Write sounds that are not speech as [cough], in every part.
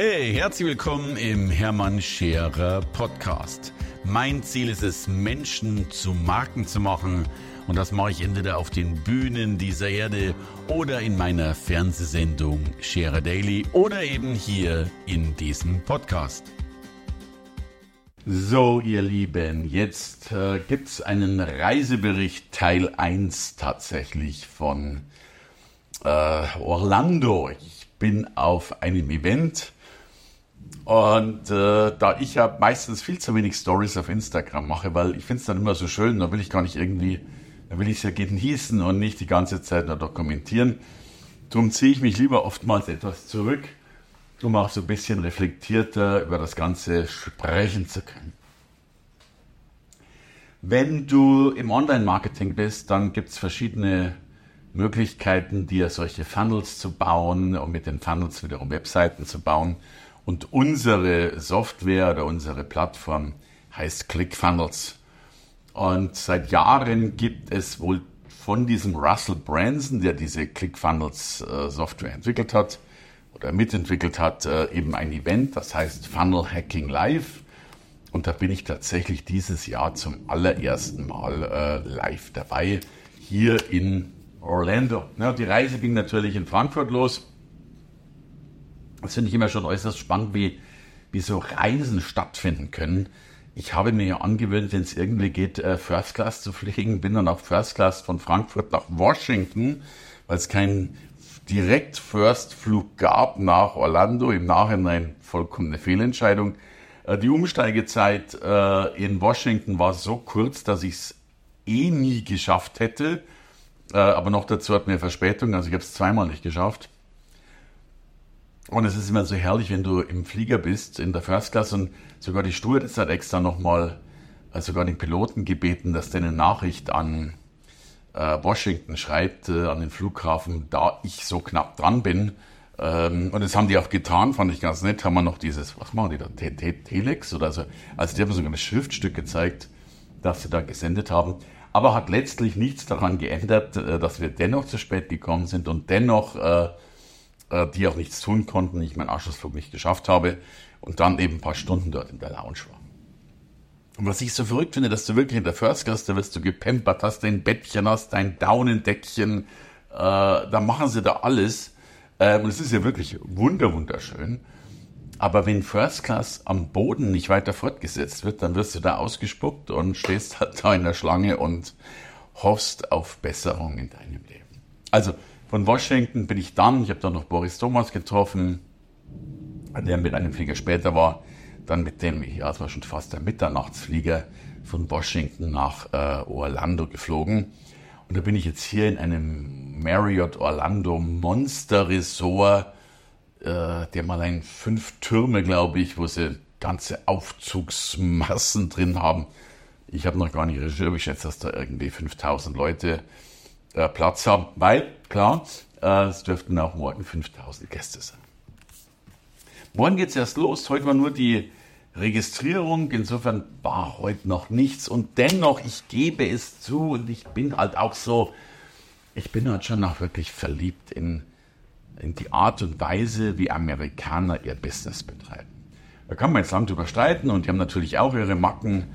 Hey, herzlich willkommen im Hermann Scherer Podcast. Mein Ziel ist es, Menschen zu Marken zu machen. Und das mache ich entweder auf den Bühnen dieser Erde oder in meiner Fernsehsendung Scherer Daily oder eben hier in diesem Podcast. So, ihr Lieben, jetzt äh, gibt es einen Reisebericht Teil 1 tatsächlich von äh, Orlando. Ich bin auf einem Event und äh, da ich ja meistens viel zu wenig Stories auf Instagram mache, weil ich finde es dann immer so schön, da will ich gar nicht irgendwie, da will ich es ja genießen und nicht die ganze Zeit nur dokumentieren. Darum ziehe ich mich lieber oftmals etwas zurück, um auch so ein bisschen reflektierter über das Ganze sprechen zu können. Wenn du im Online-Marketing bist, dann gibt es verschiedene Möglichkeiten, dir solche Funnels zu bauen und mit den Funnels wiederum Webseiten zu bauen. Und unsere Software oder unsere Plattform heißt ClickFunnels. Und seit Jahren gibt es wohl von diesem Russell Branson, der diese ClickFunnels äh, Software entwickelt hat oder mitentwickelt hat, äh, eben ein Event, das heißt Funnel Hacking Live. Und da bin ich tatsächlich dieses Jahr zum allerersten Mal äh, live dabei, hier in Orlando. Ja, die Reise ging natürlich in Frankfurt los. Das finde ich immer schon äußerst spannend, wie, wie so Reisen stattfinden können. Ich habe mir ja angewöhnt, wenn es irgendwie geht, äh, First Class zu fliegen, bin dann auf First Class von Frankfurt nach Washington, weil es keinen direkt First Flug gab nach Orlando. Im Nachhinein vollkommen eine Fehlentscheidung. Äh, die Umsteigezeit äh, in Washington war so kurz, dass ich es eh nie geschafft hätte. Aber noch dazu hat mir Verspätung, also ich habe es zweimal nicht geschafft. Und es ist immer so herrlich, wenn du im Flieger bist, in der First Class und sogar die Stewardess hat extra nochmal, äh, sogar den Piloten gebeten, dass der eine Nachricht an äh, Washington schreibt, äh, an den Flughafen, da ich so knapp dran bin. Ähm, und das haben die auch getan, fand ich ganz nett, haben wir noch dieses, was machen die da, Telex oder so. Also die haben sogar ein Schriftstück gezeigt, das sie da gesendet haben. Aber hat letztlich nichts daran geändert, äh, dass wir dennoch zu spät gekommen sind und dennoch äh, die auch nichts tun konnten, ich meinen Anschlussflug nicht geschafft habe und dann eben ein paar Stunden dort in der Lounge war. Und was ich so verrückt finde, dass du wirklich in der First Class, da wirst du gepempert, hast dein Bettchen, hast dein Daunendeckchen, äh, da machen sie da alles. Ähm, und es ist ja wirklich wunder, wunderschön. Aber wenn First Class am Boden nicht weiter fortgesetzt wird, dann wirst du da ausgespuckt und stehst halt da in der Schlange und hoffst auf Besserung in deinem Leben. Also von Washington bin ich dann, ich habe dann noch Boris Thomas getroffen, der mit einem Flieger später war, dann mit dem, ja, es war schon fast der Mitternachtsflieger von Washington nach äh, Orlando geflogen. Und da bin ich jetzt hier in einem Marriott Orlando Monster Resort, äh, der mal ein fünf Türme, glaube ich, wo sie ganze Aufzugsmassen drin haben. Ich habe noch gar nicht recherchiert, ich schätze, dass da irgendwie 5000 Leute äh, Platz haben, weil, klar, äh, es dürften auch morgen 5000 Gäste sein. Morgen geht es erst los. Heute war nur die Registrierung. Insofern war heute noch nichts. Und dennoch, ich gebe es zu und ich bin halt auch so, ich bin halt schon noch wirklich verliebt in, in die Art und Weise, wie Amerikaner ihr Business betreiben. Da kann man jetzt lang drüber streiten und die haben natürlich auch ihre Macken.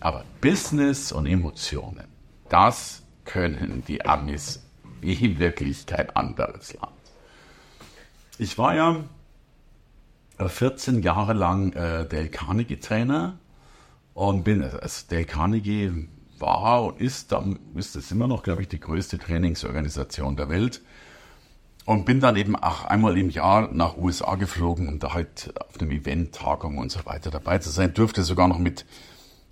Aber Business und Emotionen, das können die Amis wie wirklich kein anderes Land. Ich war ja 14 Jahre lang äh, Dale Carnegie Trainer und bin, also Dale Carnegie war und ist, dann ist es immer noch, glaube ich, die größte Trainingsorganisation der Welt. Und bin dann eben auch einmal im Jahr nach USA geflogen, um da halt auf einem Event, Tagung und so weiter dabei zu sein. Durfte sogar noch mit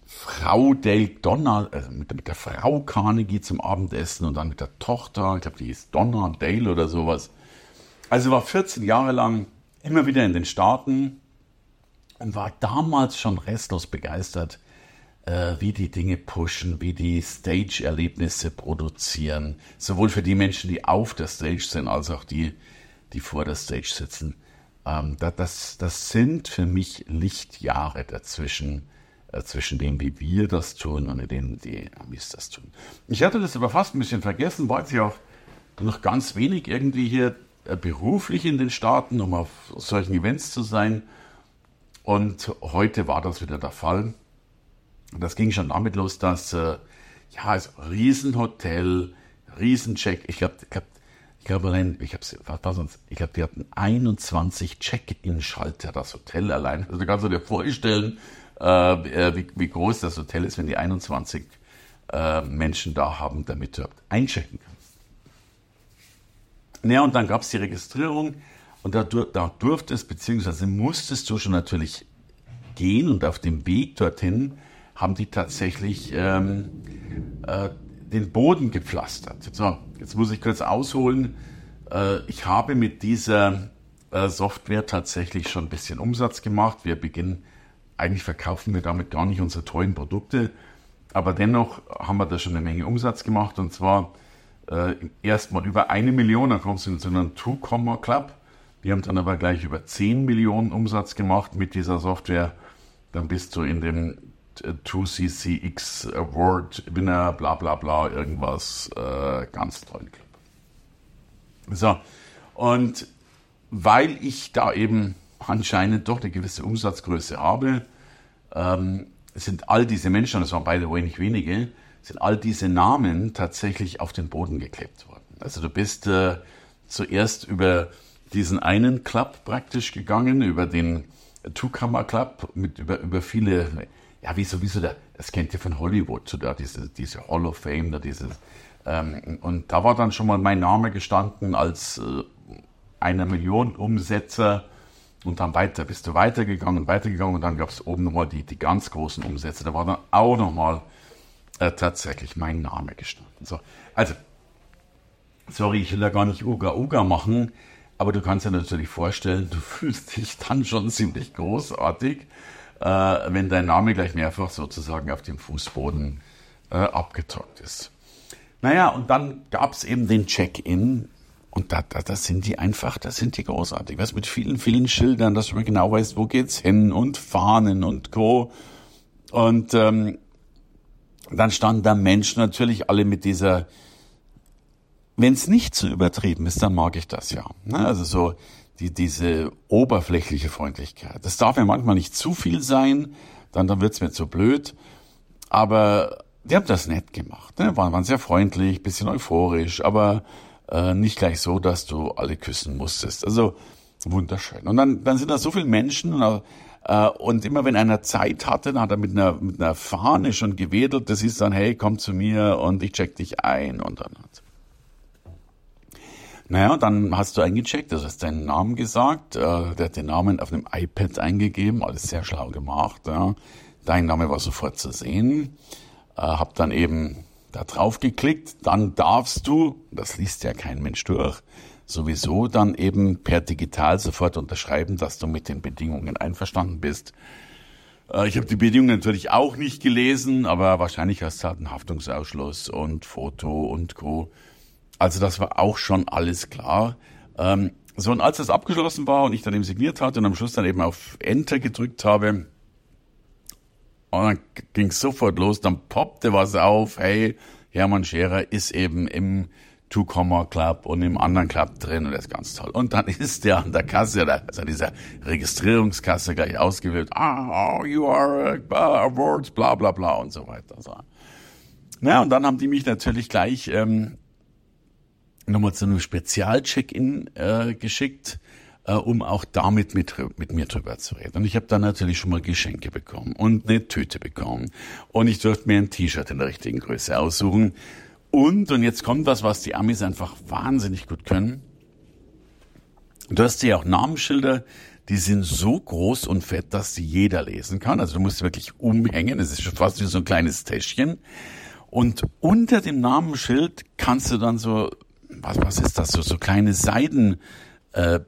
Frau Dale Donna, also mit, mit, der Frau Carnegie zum Abendessen und dann mit der Tochter, ich glaube, die ist Donna Dale oder sowas. Also war 14 Jahre lang immer wieder in den Staaten und war damals schon restlos begeistert, äh, wie die Dinge pushen, wie die Stage-Erlebnisse produzieren, sowohl für die Menschen, die auf der Stage sind, als auch die, die vor der Stage sitzen. Ähm, das, das sind für mich Lichtjahre dazwischen zwischen dem, wie wir das tun und dem, die Amis das tun. Ich hatte das aber fast ein bisschen vergessen, weil ich auch noch ganz wenig irgendwie hier äh, beruflich in den Staaten, um auf solchen Events zu sein. Und heute war das wieder der Fall. Das ging schon damit los, dass äh, ja, also Riesenhotel, Riesencheck. Ich glaube, ich glaube, ich glaube allein, ich habe was war sonst? Ich glaube, die hatten 21 Check-in-Schalter, das Hotel allein. Also du kannst dir vorstellen, äh, äh, wie, wie, groß das Hotel ist, wenn die 21 äh, Menschen da haben, damit du einchecken kannst. Naja, und dann gab es die Registrierung und da, da durftest, beziehungsweise musstest du schon natürlich gehen und auf dem Weg dorthin haben die tatsächlich ähm, äh, den Boden gepflastert. So, jetzt muss ich kurz ausholen. Äh, ich habe mit dieser äh, Software tatsächlich schon ein bisschen Umsatz gemacht. Wir beginnen, eigentlich verkaufen wir damit gar nicht unsere tollen Produkte, aber dennoch haben wir da schon eine Menge Umsatz gemacht und zwar äh, erstmal über eine Million, dann kommst du in so einen Two-Comma Club. Die haben dann aber gleich über 10 Millionen Umsatz gemacht mit dieser Software. Dann bist du in dem 2CCX Award Winner, bla bla bla, irgendwas äh, ganz tollen Club. So, und weil ich da eben anscheinend doch eine gewisse Umsatzgröße habe, ähm, sind all diese Menschen, das waren beide way nicht wenige, sind all diese Namen tatsächlich auf den Boden geklebt worden. Also du bist äh, zuerst über diesen einen Club praktisch gegangen, über den Two-Camera Club, mit über, über viele, ja, wie sowieso, der, das kennt ihr von Hollywood, so da diese, diese Hall of Fame, da dieses, ähm, und da war dann schon mal mein Name gestanden als äh, einer Million Umsetzer und dann weiter, bist du weitergegangen und weitergegangen und dann gab es oben nochmal die, die ganz großen Umsätze, da war dann auch nochmal äh, tatsächlich mein Name gestanden. So, also, sorry, ich will ja gar nicht Uga Uga machen, aber du kannst dir natürlich vorstellen, du [laughs] fühlst dich dann schon ziemlich großartig, äh, wenn dein Name gleich mehrfach sozusagen auf dem Fußboden äh, abgedruckt ist. Naja, und dann gab es eben den Check-in und da, da, das sind die einfach, das sind die großartig. Was mit vielen, vielen Schildern, dass du genau weißt, wo geht's hin und Fahnen und Co. Und ähm, dann standen da Menschen natürlich alle mit dieser, wenn es nicht zu so übertrieben ist, dann mag ich das ja. Ne? Also so die, diese oberflächliche Freundlichkeit. Das darf ja manchmal nicht zu viel sein, dann, dann wird's mir zu blöd. Aber die haben das nett gemacht. Ne? Waren, waren sehr freundlich, bisschen euphorisch, aber äh, nicht gleich so, dass du alle küssen musstest. Also wunderschön. Und dann, dann sind da so viele Menschen und äh, und immer wenn einer Zeit hatte, dann hat er mit einer, mit einer Fahne schon gewedelt. Das ist dann, hey, komm zu mir und ich check dich ein. Und dann naja, dann hast du eingecheckt, du hast deinen Namen gesagt, äh, der hat den Namen auf einem iPad eingegeben, alles sehr schlau gemacht. Ja. Dein Name war sofort zu sehen. Äh, hab dann eben da drauf geklickt, dann darfst du, das liest ja kein Mensch durch, sowieso dann eben per digital sofort unterschreiben, dass du mit den Bedingungen einverstanden bist. Äh, ich habe die Bedingungen natürlich auch nicht gelesen, aber wahrscheinlich hast du halt einen Haftungsausschluss und Foto und Co. Also das war auch schon alles klar. Ähm, so, und als das abgeschlossen war und ich dann eben signiert hatte und am Schluss dann eben auf Enter gedrückt habe, und dann ging sofort los, dann poppte was auf, hey, Hermann Scherer ist eben im Two-Comma Club und im anderen Club drin und das ist ganz toll. Und dann [laughs] ist der an der Kasse, also dieser Registrierungskasse gleich ausgewählt, ah, oh, you are uh, awards, bla bla bla und so weiter. So. Ja, und dann haben die mich natürlich gleich ähm, nochmal zu einem Spezial-Check-In äh, geschickt, äh, um auch damit mit, mit mir drüber zu reden. Und ich habe dann natürlich schon mal Geschenke bekommen und eine Tüte bekommen. Und ich durfte mir ein T-Shirt in der richtigen Größe aussuchen. Und, und jetzt kommt was, was die Amis einfach wahnsinnig gut können. Du hast ja auch Namensschilder, die sind so groß und fett, dass sie jeder lesen kann. Also du musst wirklich umhängen. Es ist schon fast wie so ein kleines Täschchen. Und unter dem Namensschild kannst du dann so, was, was ist das, so, so kleine Seidenbändchen, äh,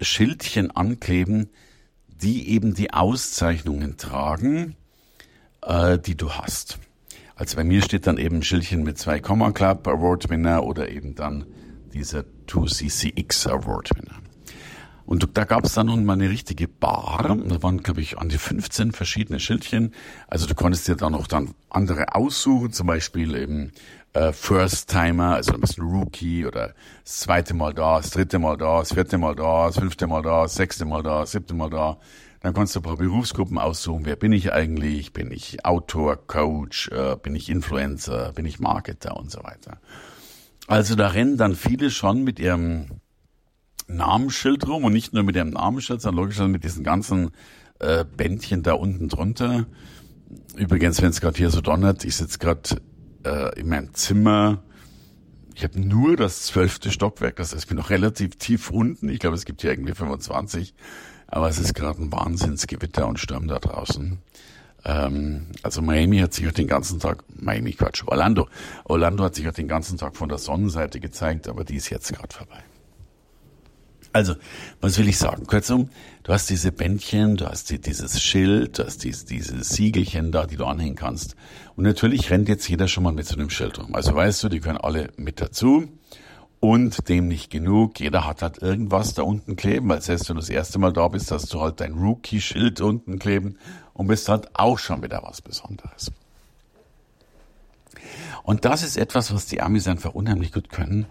Schildchen ankleben, die eben die Auszeichnungen tragen, äh, die du hast. Also bei mir steht dann eben Schildchen mit zwei Comma Club Award Winner oder eben dann dieser 2CCX Award Winner. Und da gab es dann noch mal eine richtige Bar. Da waren, glaube ich, an die 15 verschiedene Schildchen. Also du konntest dir dann noch dann andere aussuchen, zum Beispiel eben äh, First Timer, also ein bisschen Rookie oder das zweite Mal da, das dritte Mal da, das vierte Mal da, das fünfte Mal da, das sechste Mal da, das siebte Mal da. Dann kannst du ein paar Berufsgruppen aussuchen. Wer bin ich eigentlich? Bin ich Autor, Coach? Äh, bin ich Influencer? Bin ich Marketer und so weiter? Also da rennen dann viele schon mit ihrem Namensschild rum und nicht nur mit ihrem Namensschild, sondern logisch mit diesen ganzen äh, Bändchen da unten drunter. Übrigens, wenn es gerade hier so donnert, ich sitze gerade äh, in meinem Zimmer. Ich habe nur das zwölfte Stockwerk, das heißt, ich bin noch relativ tief unten. Ich glaube, es gibt hier irgendwie 25. Aber es ist gerade ein Wahnsinnsgewitter und Sturm da draußen. Ähm, also Miami hat sich auch den ganzen Tag, Miami Quatsch, Orlando. Orlando hat sich auch den ganzen Tag von der Sonnenseite gezeigt, aber die ist jetzt gerade vorbei. Also, was will ich sagen? Kurzum, du hast diese Bändchen, du hast die, dieses Schild, du hast dieses, diese Siegelchen da, die du anhängen kannst. Und natürlich rennt jetzt jeder schon mal mit so einem Schild rum. Also weißt du, die können alle mit dazu. Und dem nicht genug. Jeder hat halt irgendwas da unten kleben, weil selbst wenn du das erste Mal da bist, hast du halt dein Rookie-Schild unten kleben und bist halt auch schon wieder was Besonderes. Und das ist etwas, was die Amis einfach unheimlich gut können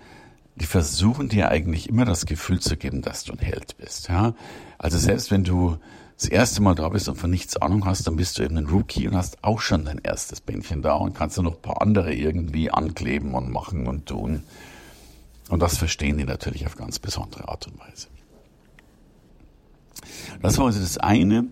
die versuchen dir eigentlich immer das Gefühl zu geben, dass du ein Held bist. Ja? Also selbst wenn du das erste Mal da bist und von nichts Ahnung hast, dann bist du eben ein Rookie und hast auch schon dein erstes Bändchen da und kannst dann noch ein paar andere irgendwie ankleben und machen und tun. Und das verstehen die natürlich auf ganz besondere Art und Weise. Das war also das eine.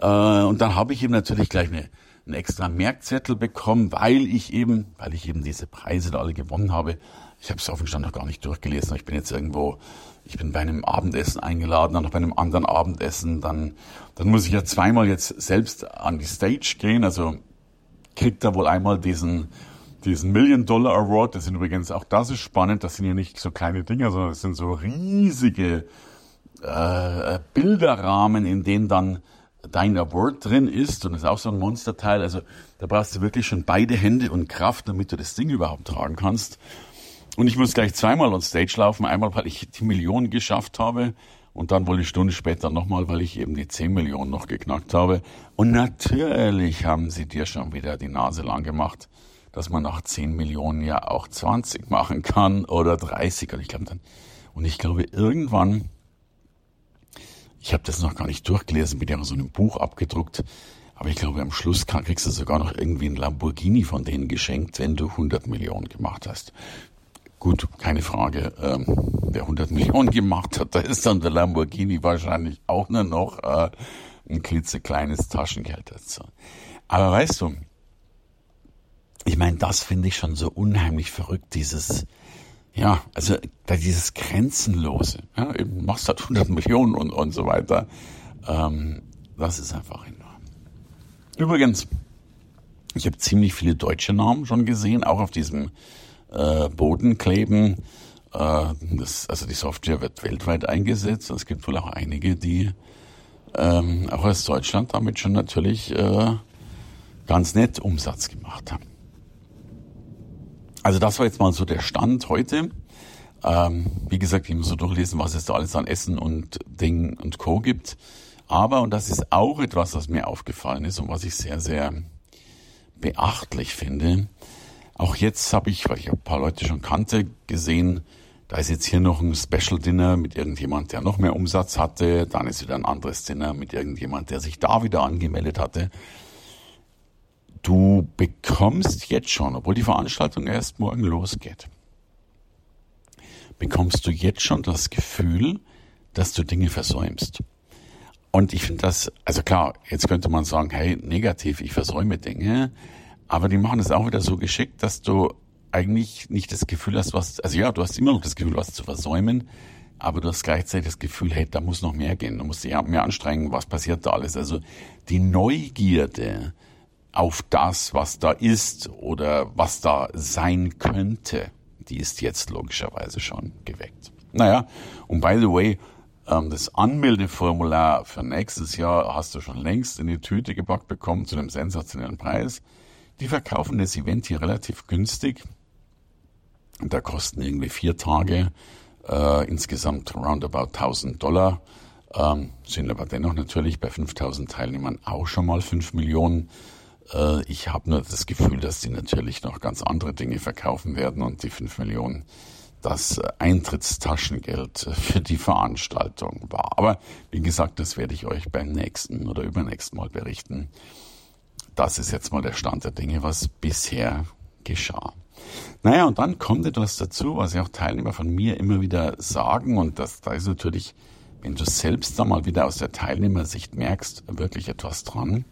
Äh, und dann habe ich eben natürlich gleich eine, einen extra Merkzettel bekommen, weil ich eben, weil ich eben diese Preise da alle gewonnen habe, ich habe es auf dem Stand noch gar nicht durchgelesen. Ich bin jetzt irgendwo, ich bin bei einem Abendessen eingeladen, dann noch bei einem anderen Abendessen. Dann, dann muss ich ja zweimal jetzt selbst an die Stage gehen. Also kriegt er wohl einmal diesen, diesen Million Dollar Award. Das sind übrigens, auch das ist spannend, das sind ja nicht so kleine Dinger, sondern das sind so riesige äh, Bilderrahmen, in denen dann dein Award drin ist und das ist auch so ein Monsterteil. Also da brauchst du wirklich schon beide Hände und Kraft, damit du das Ding überhaupt tragen kannst. Und ich muss gleich zweimal on Stage laufen. Einmal, weil ich die Millionen geschafft habe und dann wohl eine Stunde später nochmal, weil ich eben die 10 Millionen noch geknackt habe. Und natürlich haben sie dir schon wieder die Nase lang gemacht, dass man nach 10 Millionen ja auch 20 machen kann oder 30. Und ich glaube dann, und ich glaube irgendwann, ich habe das noch gar nicht durchgelesen, bin ja so einem Buch abgedruckt, aber ich glaube, am Schluss kriegst du sogar noch irgendwie ein Lamborghini von denen geschenkt, wenn du 100 Millionen gemacht hast. Gut, keine Frage. Ähm, wer 100 Millionen gemacht hat, [laughs] da ist dann der Lamborghini wahrscheinlich auch nur noch äh, ein klitzekleines Taschengeld dazu. Aber weißt du, ich meine, das finde ich schon so unheimlich verrückt, dieses, ja, also dieses Grenzenlose. Ja, eben machst halt 100 Millionen und, und so weiter. Ähm, das ist einfach enorm. Übrigens, ich habe ziemlich viele deutsche Namen schon gesehen, auch auf diesem äh, Boden kleben. Äh, das, also die Software wird weltweit eingesetzt. Es gibt wohl auch einige, die ähm, auch aus Deutschland damit schon natürlich äh, ganz nett Umsatz gemacht haben. Also das war jetzt mal so der Stand heute. Ähm, wie gesagt, ich muss so durchlesen, was es da alles an Essen und Ding und Co. gibt. Aber, und das ist auch etwas, was mir aufgefallen ist und was ich sehr, sehr beachtlich finde, auch jetzt habe ich, weil ich ein paar Leute schon kannte, gesehen, da ist jetzt hier noch ein Special Dinner mit irgendjemand, der noch mehr Umsatz hatte. Dann ist wieder ein anderes Dinner mit irgendjemand, der sich da wieder angemeldet hatte. Du bekommst jetzt schon, obwohl die Veranstaltung erst morgen losgeht, bekommst du jetzt schon das Gefühl, dass du Dinge versäumst. Und ich finde das, also klar, jetzt könnte man sagen, hey, negativ, ich versäume Dinge. Aber die machen es auch wieder so geschickt, dass du eigentlich nicht das Gefühl hast, was, also ja, du hast immer noch das Gefühl, was zu versäumen, aber du hast gleichzeitig das Gefühl, hey, da muss noch mehr gehen, du musst dich mehr anstrengen, was passiert da alles. Also die Neugierde auf das, was da ist oder was da sein könnte, die ist jetzt logischerweise schon geweckt. Naja, und by the way, ähm, das Anmeldeformular für nächstes Jahr hast du schon längst in die Tüte gepackt bekommen zu einem sensationellen Preis. Die verkaufen das Event hier relativ günstig. Da kosten irgendwie vier Tage äh, insgesamt roundabout 1000 Dollar. Ähm, sind aber dennoch natürlich bei 5000 Teilnehmern auch schon mal 5 Millionen. Äh, ich habe nur das Gefühl, dass die natürlich noch ganz andere Dinge verkaufen werden und die 5 Millionen das Eintrittstaschengeld für die Veranstaltung war. Aber wie gesagt, das werde ich euch beim nächsten oder übernächsten Mal berichten. Das ist jetzt mal der Stand der Dinge, was bisher geschah. Naja, und dann kommt etwas dazu, was ja auch Teilnehmer von mir immer wieder sagen, und das, da ist natürlich, wenn du selbst da mal wieder aus der Teilnehmersicht merkst, wirklich etwas dran.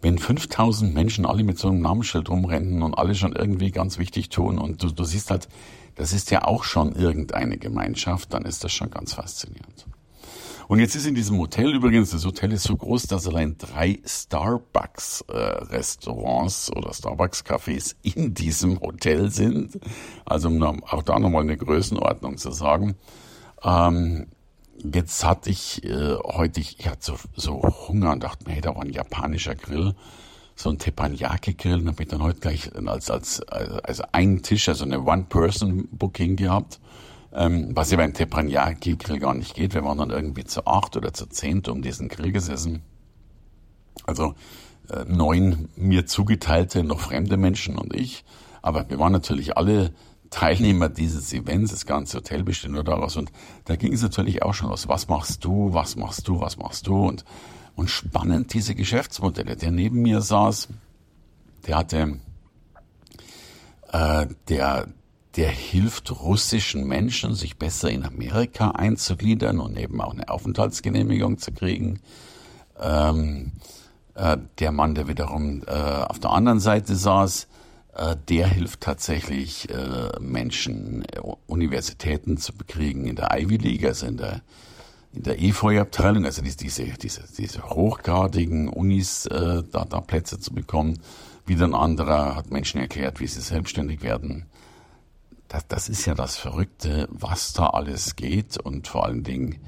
Wenn 5000 Menschen alle mit so einem Namensschild rumrennen und alle schon irgendwie ganz wichtig tun und du, du siehst halt, das ist ja auch schon irgendeine Gemeinschaft, dann ist das schon ganz faszinierend. Und jetzt ist in diesem Hotel übrigens, das Hotel ist so groß, dass allein drei Starbucks-Restaurants äh, oder Starbucks-Cafés in diesem Hotel sind. Also um auch da nochmal eine Größenordnung zu sagen. Ähm, jetzt hatte ich äh, heute, ich, ich hatte so, so Hunger und dachte mir, hey, da war ein japanischer Grill so ein Teppanyaki-Grill und habe ich dann heute gleich als, als, also einen Tisch, also eine One-Person-Booking gehabt. Ähm, was ja beim Teppanyaki-Grill gar nicht geht. Wir waren dann irgendwie zu acht oder zu zehnt um diesen Grill gesessen. Also äh, neun mir zugeteilte, noch fremde Menschen und ich. Aber wir waren natürlich alle Teilnehmer dieses Events, das ganze Hotel besteht nur daraus. Und da ging es natürlich auch schon los. Was machst du, was machst du, was machst du? Und, und spannend diese Geschäftsmodelle. Der neben mir saß, der hatte, äh, der, der hilft russischen Menschen, sich besser in Amerika einzugliedern und eben auch eine Aufenthaltsgenehmigung zu kriegen. Ähm, äh, der Mann, der wiederum äh, auf der anderen Seite saß, äh, der hilft tatsächlich äh, Menschen, äh, Universitäten zu bekriegen in der Ivy League, also in der in der EFOI-Abteilung, also diese, diese, diese, diese hochgradigen Unis, äh, da, da Plätze zu bekommen. Wieder ein anderer hat Menschen erklärt, wie sie selbstständig werden das, das ist ja das Verrückte, was da alles geht und vor allen Dingen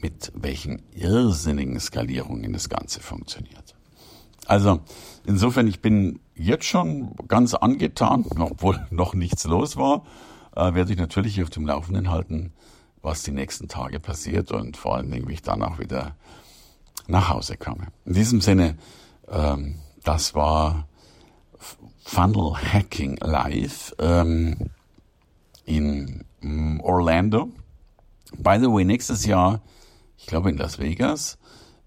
mit welchen irrsinnigen Skalierungen das Ganze funktioniert. Also insofern, ich bin jetzt schon ganz angetan, obwohl [laughs] noch nichts los war, äh, werde ich natürlich auf dem Laufenden halten, was die nächsten Tage passiert und vor allen Dingen, wie ich dann auch wieder nach Hause komme. In diesem Sinne, ähm, das war Funnel Hacking Live. Ähm, in mm, Orlando. By the way, nächstes Jahr, ich glaube in Las Vegas,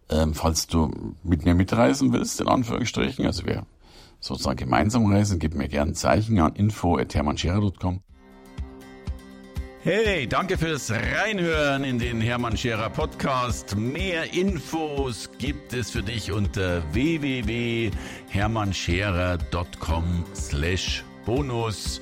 ähm, falls du mit mir mitreisen willst, in Anführungsstrichen, also wir sozusagen gemeinsam reisen, gib mir gerne ein Zeichen an info.hermannscherer.com. Hey, danke fürs Reinhören in den Hermann Scherer Podcast. Mehr Infos gibt es für dich unter www.hermannscherer.com slash bonus.